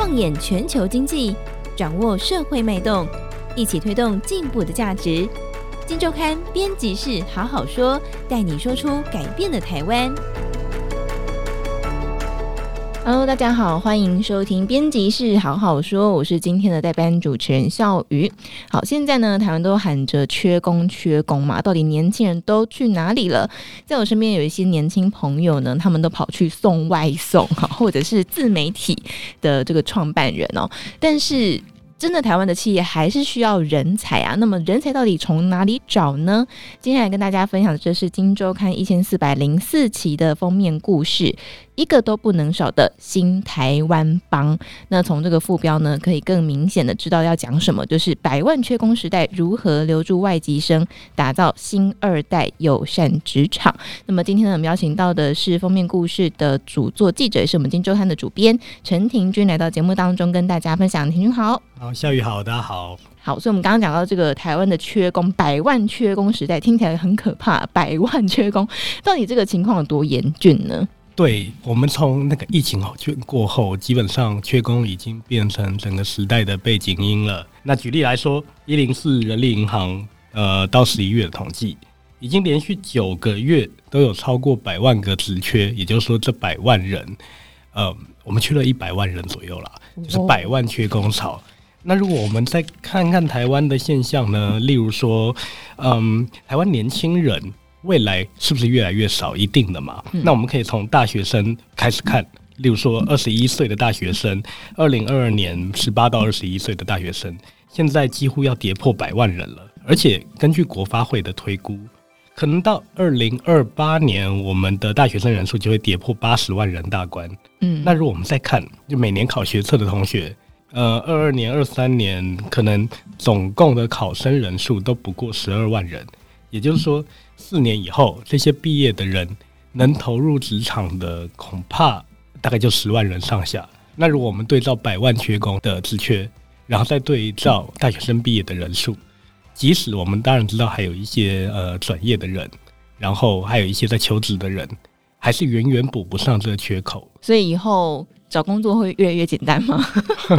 放眼全球经济，掌握社会脉动，一起推动进步的价值。金周刊编辑室好好说，带你说出改变的台湾。Hello，大家好，欢迎收听编辑室好好说，我是今天的代班主持人笑瑜。好，现在呢，台湾都喊着缺工缺工嘛，到底年轻人都去哪里了？在我身边有一些年轻朋友呢，他们都跑去送外送，哈，或者是自媒体的这个创办人哦，但是。真的，台湾的企业还是需要人才啊。那么，人才到底从哪里找呢？接下来跟大家分享的，这是《今周刊》一千四百零四期的封面故事。一个都不能少的新台湾帮。那从这个副标呢，可以更明显的知道要讲什么，就是百万缺工时代如何留住外籍生，打造新二代友善职场。那么今天呢，我们邀请到的是封面故事的主作记者，也是我们金周刊的主编陈庭君，来到节目当中跟大家分享。庭君好，好，夏雨好，大家好，好。所以，我们刚刚讲到这个台湾的缺工，百万缺工时代听起来很可怕，百万缺工，到底这个情况有多严峻呢？对，我们从那个疫情过后，基本上缺工已经变成整个时代的背景音了。那举例来说，一零四人力银行呃到十一月的统计，已经连续九个月都有超过百万个职缺，也就是说这百万人，呃，我们缺了一百万人左右啦，就是百万缺工潮。哦。那如果我们再看看台湾的现象呢，例如说，嗯，台湾年轻人。未来是不是越来越少？一定的嘛。嗯、那我们可以从大学生开始看，例如说二十一岁的大学生，二零二二年十八到二十一岁的大学生，现在几乎要跌破百万人了。而且根据国发会的推估，可能到二零二八年，我们的大学生人数就会跌破八十万人大关。嗯，那如果我们再看，就每年考学测的同学，呃，二二年、二三年，可能总共的考生人数都不过十二万人，也就是说。四年以后，这些毕业的人能投入职场的，恐怕大概就十万人上下。那如果我们对照百万缺工的职缺，然后再对照大学生毕业的人数，即使我们当然知道还有一些呃转业的人，然后还有一些在求职的人，还是远远补不上这个缺口。所以以后找工作会越来越简单吗？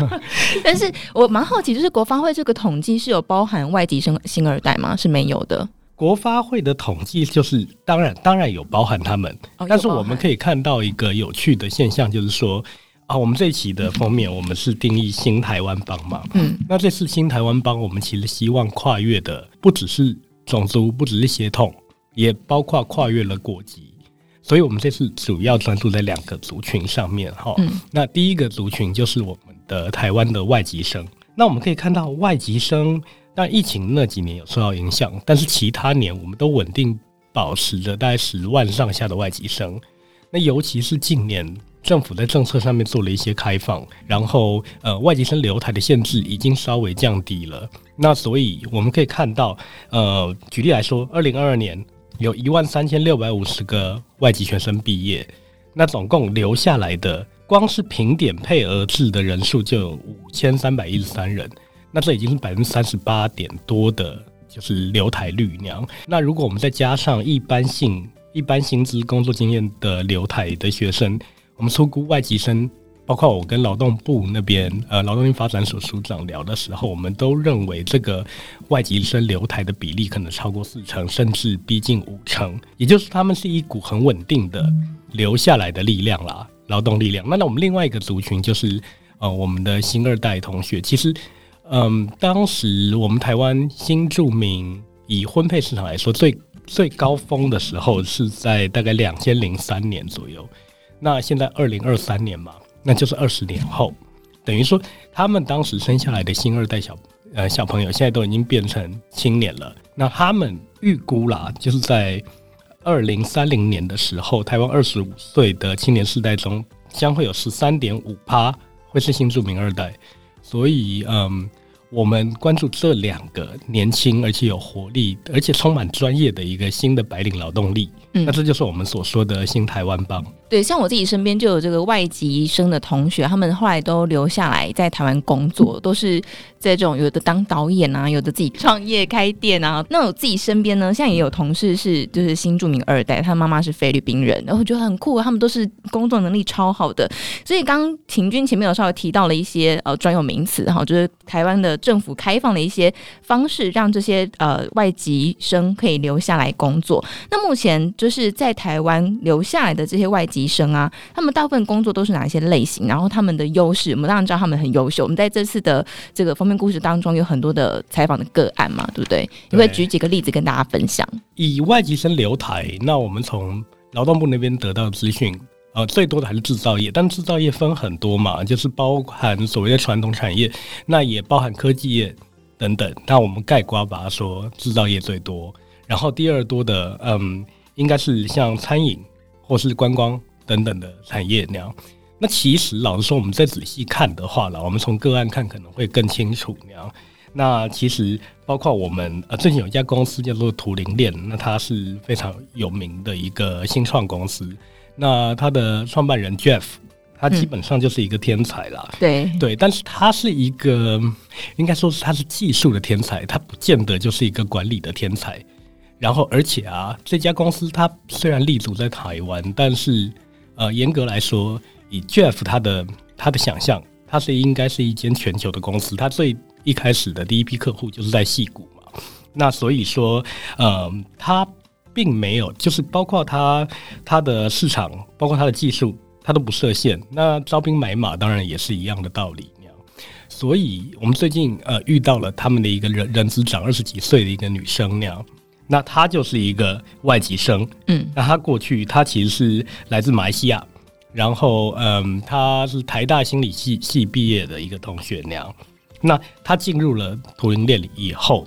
但是我蛮好奇，就是国发会这个统计是有包含外籍生新二代吗？是没有的。国发会的统计就是，当然当然有包含他们，但是我们可以看到一个有趣的现象，就是说啊，我们这一期的封面我们是定义新台湾帮嘛，嗯，那这次新台湾帮，我们其实希望跨越的不只是种族，不只是血统，也包括跨越了国籍，所以我们这次主要专注在两个族群上面哈，嗯，那第一个族群就是我们的台湾的外籍生，那我们可以看到外籍生。但疫情那几年有受到影响，但是其他年我们都稳定保持着大概十万上下的外籍生。那尤其是近年政府在政策上面做了一些开放，然后呃外籍生留台的限制已经稍微降低了。那所以我们可以看到，呃举例来说，二零二二年有一万三千六百五十个外籍学生毕业，那总共留下来的光是评点配额制的人数就有五千三百一十三人。那这已经是百分之三十八点多的，就是留台率那样。那如果我们再加上一般性、一般薪资工作经验的留台的学生，我们粗估外籍生，包括我跟劳动部那边呃劳动力发展署署长聊的时候，我们都认为这个外籍生留台的比例可能超过四成，甚至逼近五成。也就是他们是一股很稳定的留下来的力量啦，劳动力量。那那我们另外一个族群就是呃我们的新二代同学，其实。嗯，当时我们台湾新住民以婚配市场来说，最最高峰的时候是在大概两千零三年左右。那现在二零二三年嘛，那就是二十年后，等于说他们当时生下来的新二代小呃小朋友，现在都已经变成青年了。那他们预估啦，就是在二零三零年的时候，台湾二十五岁的青年世代中，将会有十三点五趴会是新住民二代。所以，嗯，我们关注这两个年轻而且有活力，而且充满专业的一个新的白领劳动力。嗯，那这就是我们所说的新台湾帮。对，像我自己身边就有这个外籍生的同学，他们后来都留下来在台湾工作，都是在这种有的当导演啊，有的自己创业开店啊。那我自己身边呢，现在也有同事是就是新著名二代，他妈妈是菲律宾人，然后我觉得很酷，他们都是工作能力超好的。所以刚刚庭均前面有稍微提到了一些呃专有名词哈，就是台湾的政府开放的一些方式，让这些呃外籍生可以留下来工作。那目前就是在台湾留下来的这些外籍。生啊，他们大部分工作都是哪一些类型？然后他们的优势，我们当然知道他们很优秀。我们在这次的这个封面故事当中有很多的采访的个案嘛，对不对？你会举几个例子跟大家分享？以外籍生留台，那我们从劳动部那边得到资讯，呃，最多的还是制造业，但制造业分很多嘛，就是包含所谓的传统产业，那也包含科技业等等。那我们概括把它说，制造业最多，然后第二多的，嗯，应该是像餐饮。或是观光等等的产业那样，那其实老实说，我们再仔细看的话了，我们从个案看可能会更清楚那样。那其实包括我们呃，最近有一家公司叫做图灵链，那它是非常有名的一个新创公司。那它的创办人 Jeff，他基本上就是一个天才啦。嗯、对对，但是他是一个应该说是他是技术的天才，他不见得就是一个管理的天才。然后，而且啊，这家公司它虽然立足在台湾，但是呃，严格来说，以 Jeff 他的他的想象，它是应该是一间全球的公司。他最一开始的第一批客户就是在戏谷嘛。那所以说，呃，他并没有，就是包括他他的市场，包括他的技术，他都不设限。那招兵买马当然也是一样的道理那样。所以我们最近呃遇到了他们的一个人人资长，二十几岁的一个女生那样。那他就是一个外籍生，嗯，那他过去他其实是来自马来西亚，然后嗯，他是台大心理系系毕业的一个同学那样。那他进入了图灵链里以后，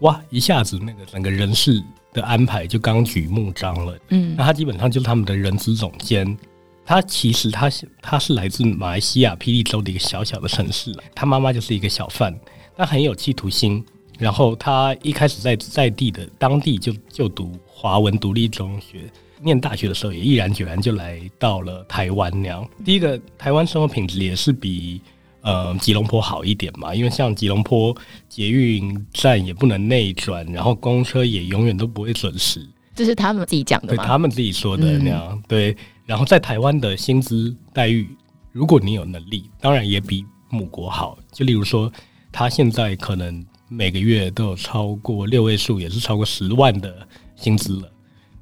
哇，一下子那个整个人事的安排就纲举目张了，嗯，那他基本上就是他们的人资总监。他其实他是他是来自马来西亚霹雳州的一个小小的城市，他妈妈就是一个小贩，他很有企图心。然后他一开始在在地的当地就就读华文独立中学，念大学的时候也毅然决然就来到了台湾那样。第一个，台湾生活品质也是比呃吉隆坡好一点嘛，因为像吉隆坡捷运站也不能内转，然后公车也永远都不会准时。这是他们自己讲的？对，他们自己说的那样。对，然后在台湾的薪资待遇，如果你有能力，当然也比母国好。就例如说，他现在可能。每个月都有超过六位数，也是超过十万的薪资了。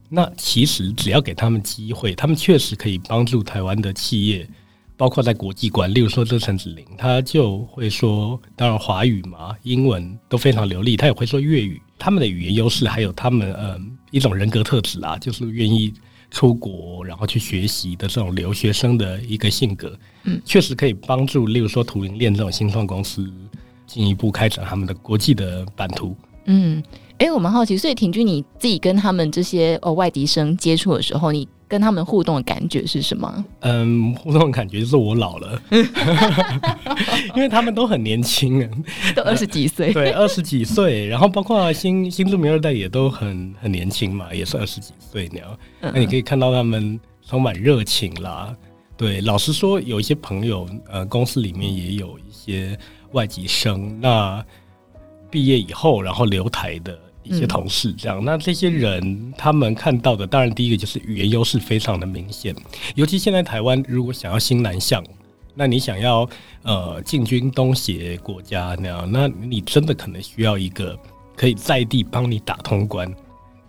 那其实只要给他们机会，他们确实可以帮助台湾的企业，包括在国际观。例如说，这陈子玲，他就会说，当然华语嘛，英文都非常流利，他也会说粤语。他们的语言优势，还有他们嗯一种人格特质啊，就是愿意出国然后去学习的这种留学生的一个性格，嗯，确实可以帮助。例如说，图灵链这种新创公司。进一步开展他们的国际的版图。嗯，哎、欸，我蛮好奇，所以庭均你自己跟他们这些哦外籍生接触的时候，你跟他们互动的感觉是什么？嗯，互动的感觉就是我老了，因为他们都很年轻啊，都二十几岁，对，二十几岁，然后包括新新住民二代也都很很年轻嘛，也是二十几岁那样。嗯、那你可以看到他们充满热情啦。对，老实说，有一些朋友，呃，公司里面也有一些。外籍生，那毕业以后，然后留台的一些同事，这样，嗯、那这些人他们看到的，当然第一个就是语言优势非常的明显，尤其现在台湾如果想要新南向，那你想要呃进军东协国家那样，那你真的可能需要一个可以在地帮你打通关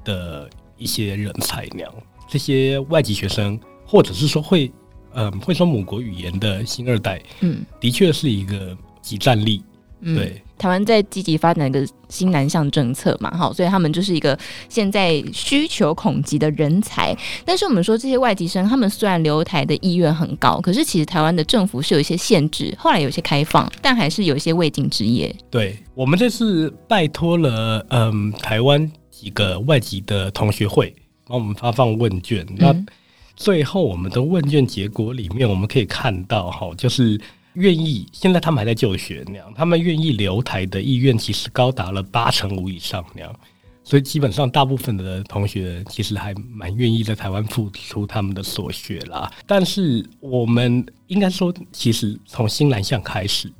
的一些人才那样，这些外籍学生，或者是说会嗯、呃、会说母国语言的新二代，嗯，的确是一个。即战力，对，嗯、台湾在积极发展一个新南向政策嘛，哈，所以他们就是一个现在需求恐急的人才。但是我们说这些外籍生，他们虽然留台的意愿很高，可是其实台湾的政府是有一些限制，后来有些开放，但还是有一些未尽之业。对，我们这次拜托了，嗯，台湾几个外籍的同学会帮我们发放问卷，嗯、那最后我们的问卷结果里面，我们可以看到，哈，就是。愿意，现在他们还在就学那样，他们愿意留台的意愿其实高达了八成五以上那样，所以基本上大部分的同学其实还蛮愿意在台湾付出他们的所学啦。但是我们应该说，其实从新南向开始，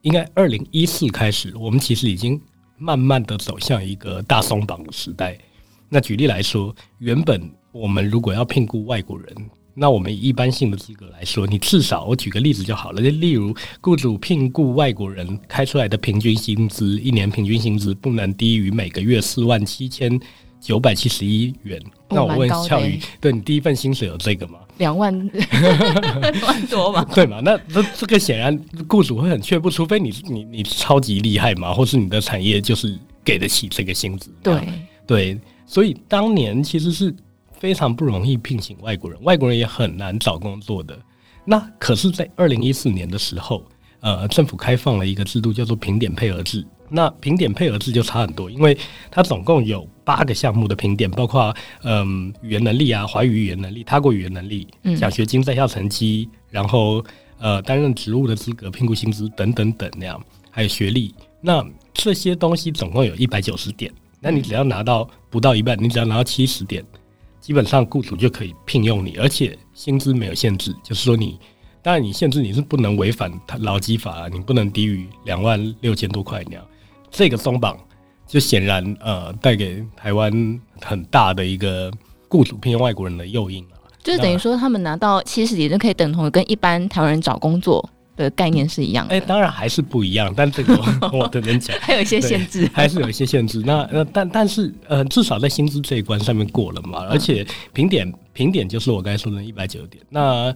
应该二零一四开始，我们其实已经慢慢的走向一个大松绑的时代。那举例来说，原本我们如果要聘雇外国人，那我们以一般性的资格来说，你至少我举个例子就好了。就例如，雇主聘雇外国人开出来的平均薪资，一年平均薪资不能低于每个月四万七千九百七十一元。那我问俏宇，对你第一份薪水有这个吗？两万，两万多嘛？对嘛？那这这个显然雇主会很却步，除非你你你超级厉害嘛，或是你的产业就是给得起这个薪资。对对，所以当年其实是。非常不容易聘请外国人，外国人也很难找工作的。那可是，在二零一四年的时候，呃，政府开放了一个制度，叫做评点配额制。那评点配额制就差很多，因为它总共有八个项目的评点，包括嗯、呃、语言能力啊、华语语言能力、他国语言能力、奖学金在校成绩，然后呃担任职务的资格、聘雇薪资等等等那样，还有学历。那这些东西总共有一百九十点，那你只要拿到不到一半，你只要拿到七十点。基本上雇主就可以聘用你，而且薪资没有限制，就是说你当然你限制你是不能违反劳基法，你不能低于两万六千多块那样。这个松绑就显然呃带给台湾很大的一个雇主聘用外国人的诱因啊，就是等于说他们拿到七十点就可以等同跟一般台湾人找工作。的概念是一样的，哎、欸，当然还是不一样，但这个 我等等讲，还有一些限制，还是有一些限制。那呃，但但是呃，至少在薪资这一关上面过了嘛，而且评点评点就是我刚才说的一百九十点。那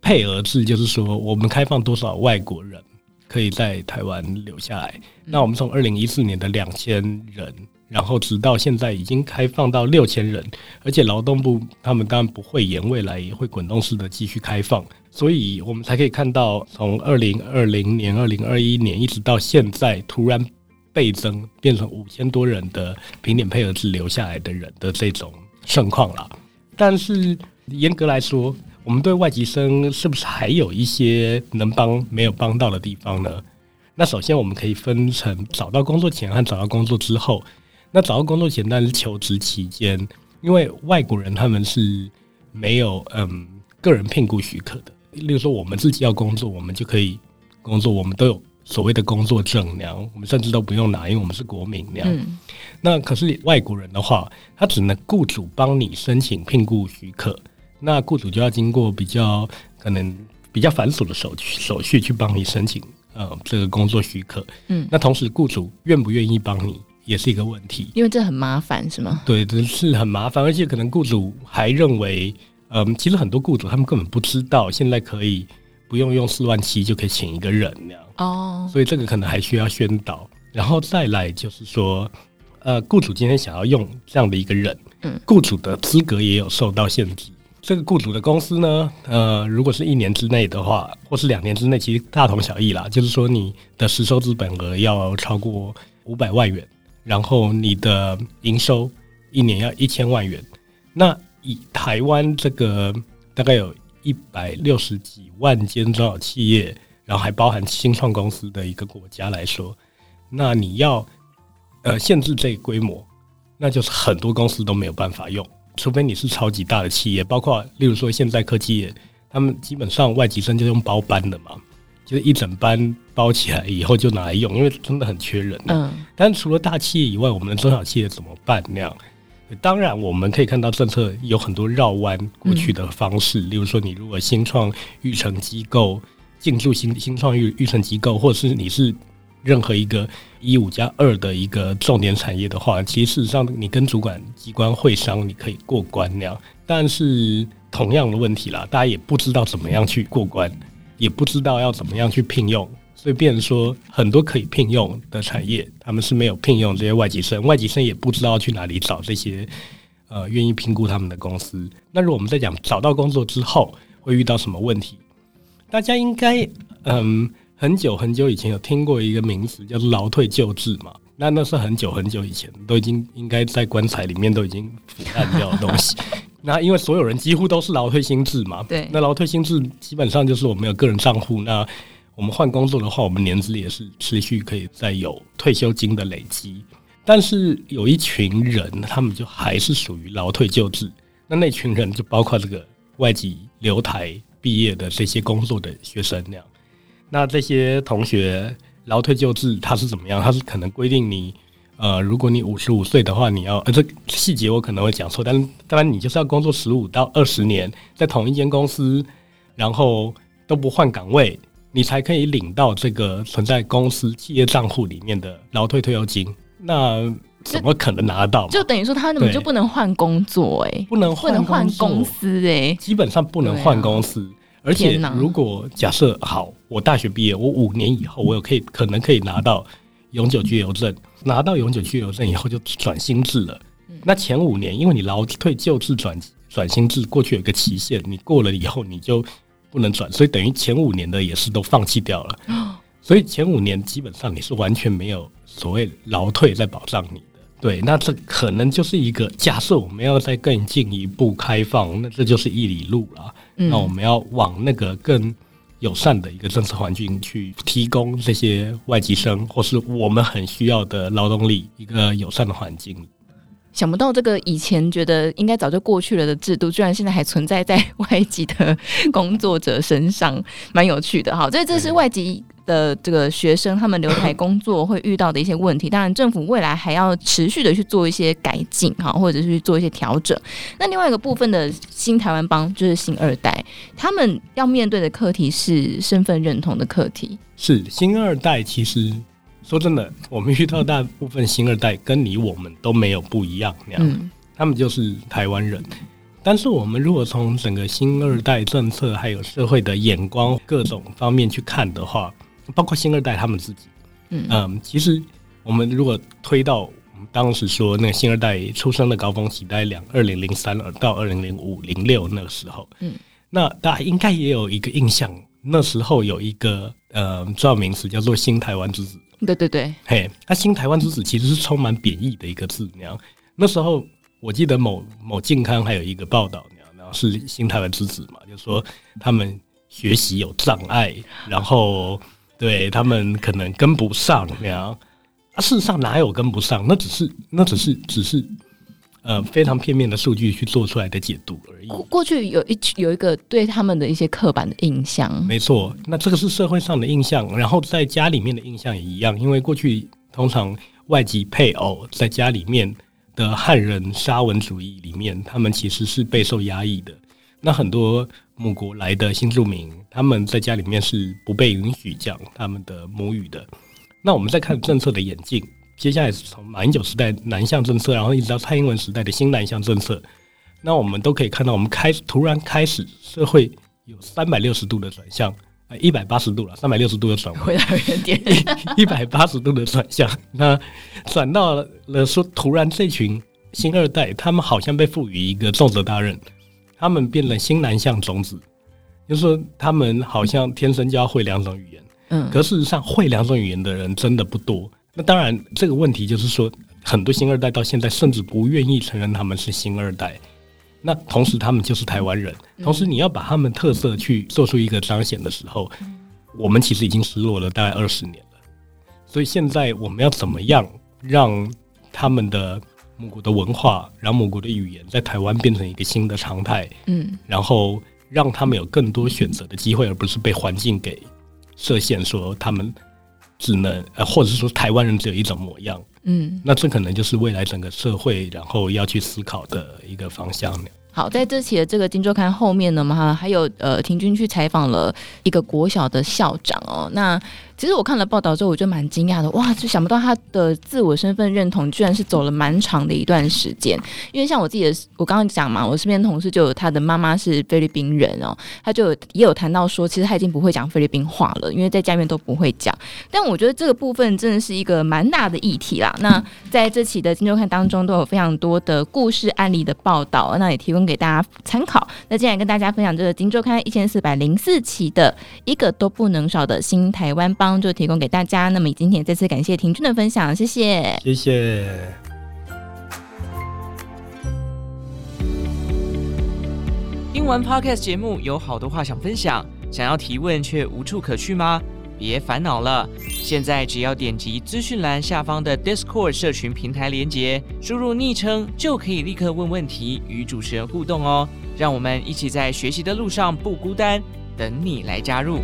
配额制就是说，我们开放多少外国人可以在台湾留下来？那我们从二零一四年的两千人，然后直到现在已经开放到六千人，而且劳动部他们当然不会延，未来也会滚动式的继续开放。所以我们才可以看到，从二零二零年、二零二一年一直到现在，突然倍增，变成五千多人的评点配额制留下来的人的这种盛况了。但是严格来说，我们对外籍生是不是还有一些能帮没有帮到的地方呢？那首先我们可以分成找到工作前和找到工作之后。那找到工作前，但是求职期间，因为外国人他们是没有嗯个人聘雇许可的。例如说，我们自己要工作，我们就可以工作，我们都有所谓的工作证那样，我们甚至都不用拿，因为我们是国民那样。嗯、那可是外国人的话，他只能雇主帮你申请聘雇许可，那雇主就要经过比较可能比较繁琐的手续手续去帮你申请呃这个工作许可。嗯，那同时雇主愿不愿意帮你也是一个问题，因为这很麻烦，是吗？对，这是很麻烦，而且可能雇主还认为。嗯，其实很多雇主他们根本不知道现在可以不用用四万七就可以请一个人那样哦，所以这个可能还需要宣导。然后再来就是说，呃，雇主今天想要用这样的一个人，嗯，雇主的资格也有受到限制。这个雇主的公司呢，呃，如果是一年之内的话，或是两年之内，其实大同小异啦。就是说，你的实收资本额要超过五百万元，然后你的营收一年要一千万元，那。以台湾这个大概有一百六十几万间中小企业，然后还包含新创公司的一个国家来说，那你要呃限制这个规模，那就是很多公司都没有办法用，除非你是超级大的企业，包括例如说现在科技业，他们基本上外籍生就用包班的嘛，就是一整班包起来以后就拿来用，因为真的很缺人。嗯，但除了大企业以外，我们的中小企业怎么办那样？当然，我们可以看到政策有很多绕弯过去的方式，嗯、例如说，你如果新创育成机构进驻新新创育育成机构，或者是你是任何一个一五加二的一个重点产业的话，其实事实上你跟主管机关会商，你可以过关那样。但是同样的问题啦，大家也不知道怎么样去过关，也不知道要怎么样去聘用。所以，变说很多可以聘用的产业，他们是没有聘用这些外籍生，外籍生也不知道去哪里找这些呃愿意评估他们的公司。那如果我们在讲找到工作之后会遇到什么问题，大家应该嗯很久很久以前有听过一个名词叫做劳退救治嘛？那那是很久很久以前，都已经应该在棺材里面都已经腐烂掉的东西。那因为所有人几乎都是劳退新制嘛，对，那劳退新制基本上就是我们有个人账户那。我们换工作的话，我们年资也是持续可以再有退休金的累积。但是有一群人，他们就还是属于劳退就制。那那群人就包括这个外籍留台毕业的这些工作的学生那样。那这些同学劳退就制，他是怎么样？他是可能规定你，呃，如果你五十五岁的话，你要呃，这细节我可能会讲错，但当然你就是要工作十五到二十年，在同一间公司，然后都不换岗位，你才可以领到这个存在公司企业账户里面的劳退退休金。那怎么可能拿得到？就等于说他根本就不能换工作哎、欸，不能换换公司哎、欸，基本上不能换公司。啊、而且如果假设好，我大学毕业，我五年以后我有可以可能可以拿到永久居留证，拿到永久居留证以后就转新制了。那前五年因为你劳退旧制转转新制过去有一个期限，你过了以后你就不能转，所以等于前五年的也是都放弃掉了。所以前五年基本上你是完全没有。所谓劳退在保障你的，对，那这可能就是一个假设，我们要再更进一步开放，那这就是一里路了。嗯、那我们要往那个更友善的一个政策环境去提供这些外籍生，或是我们很需要的劳动力一个友善的环境。想不到这个以前觉得应该早就过去了的制度，居然现在还存在在 外籍的工作者身上，蛮有趣的哈。这这是外籍。的这个学生，他们留台工作会遇到的一些问题，当然政府未来还要持续的去做一些改进哈，或者是去做一些调整。那另外一个部分的新台湾帮就是新二代，他们要面对的课题是身份认同的课题。是新二代，其实说真的，我们遇到大部分新二代跟你我们都没有不一样那样，嗯、他们就是台湾人。但是我们如果从整个新二代政策还有社会的眼光各种方面去看的话，包括新二代他们自己，嗯嗯，其实我们如果推到我们当时说那个新二代出生的高峰期，大概两二零零三到二零零五零六那个时候，嗯，那大家应该也有一个印象，那时候有一个呃重要名词叫做“新台湾之子”，对对对，嘿，那“新台湾之子”其实是充满贬义的一个字，那样。那时候我记得某某健康还有一个报道，那样，然后是“新台湾之子”嘛，就是说他们学习有障碍，然后。对他们可能跟不上那样，啊，事实上哪有跟不上？那只是那只是只是呃非常片面的数据去做出来的解读而已。过去有一有一个对他们的一些刻板的印象，没错。那这个是社会上的印象，然后在家里面的印象也一样。因为过去通常外籍配偶在家里面的汉人沙文主义里面，他们其实是备受压抑的。那很多。母国来的新住民，他们在家里面是不被允许讲他们的母语的。那我们再看政策的演进，接下来是从马英九时代南向政策，然后一直到蔡英文时代的新南向政策，那我们都可以看到，我们开突然开始社会有三百六十度的转向，呃，一百八十度了，三百六十度的转回来原点，一百八十度的转向，那转到了说，突然这群新二代，他们好像被赋予一个重责大任。他们变了新南向种子，就是说他们好像天生就要会两种语言，嗯，可事实上会两种语言的人真的不多。那当然，这个问题就是说，很多新二代到现在甚至不愿意承认他们是新二代。那同时，他们就是台湾人。同时，你要把他们特色去做出一个彰显的时候，我们其实已经失落了大概二十年了。所以现在我们要怎么样让他们的？母国的文化，让母国的语言在台湾变成一个新的常态，嗯，然后让他们有更多选择的机会，而不是被环境给设限，说他们只能呃，或者是说台湾人只有一种模样，嗯，那这可能就是未来整个社会然后要去思考的一个方向。好，在这期的这个《金周刊》后面呢，嘛，还有呃，亭均去采访了一个国小的校长哦，那。其实我看了报道之后，我就蛮惊讶的，哇，就想不到他的自我身份认同居然是走了蛮长的一段时间。因为像我自己的，我刚刚讲嘛，我身边同事就有他的妈妈是菲律宾人哦，他就也有谈到说，其实他已经不会讲菲律宾话了，因为在家里面都不会讲。但我觉得这个部分真的是一个蛮大的议题啦。那在这期的《金周刊》当中，都有非常多的故事案例的报道，那也提供给大家参考。那接下来跟大家分享这个《金周刊》一千四百零四期的一个都不能少的新台湾帮。助提供给大家。那么今天再次感谢亭均的分享，谢谢，谢谢。听完 Podcast 节目，有好多话想分享，想要提问却无处可去吗？别别烦恼了。现在只要点击资讯栏下方的 Discord 社群平台连接，输入昵称就可以立刻问问题，与主持人互动哦。让我们一起在学习的路上不孤单，等你来加入。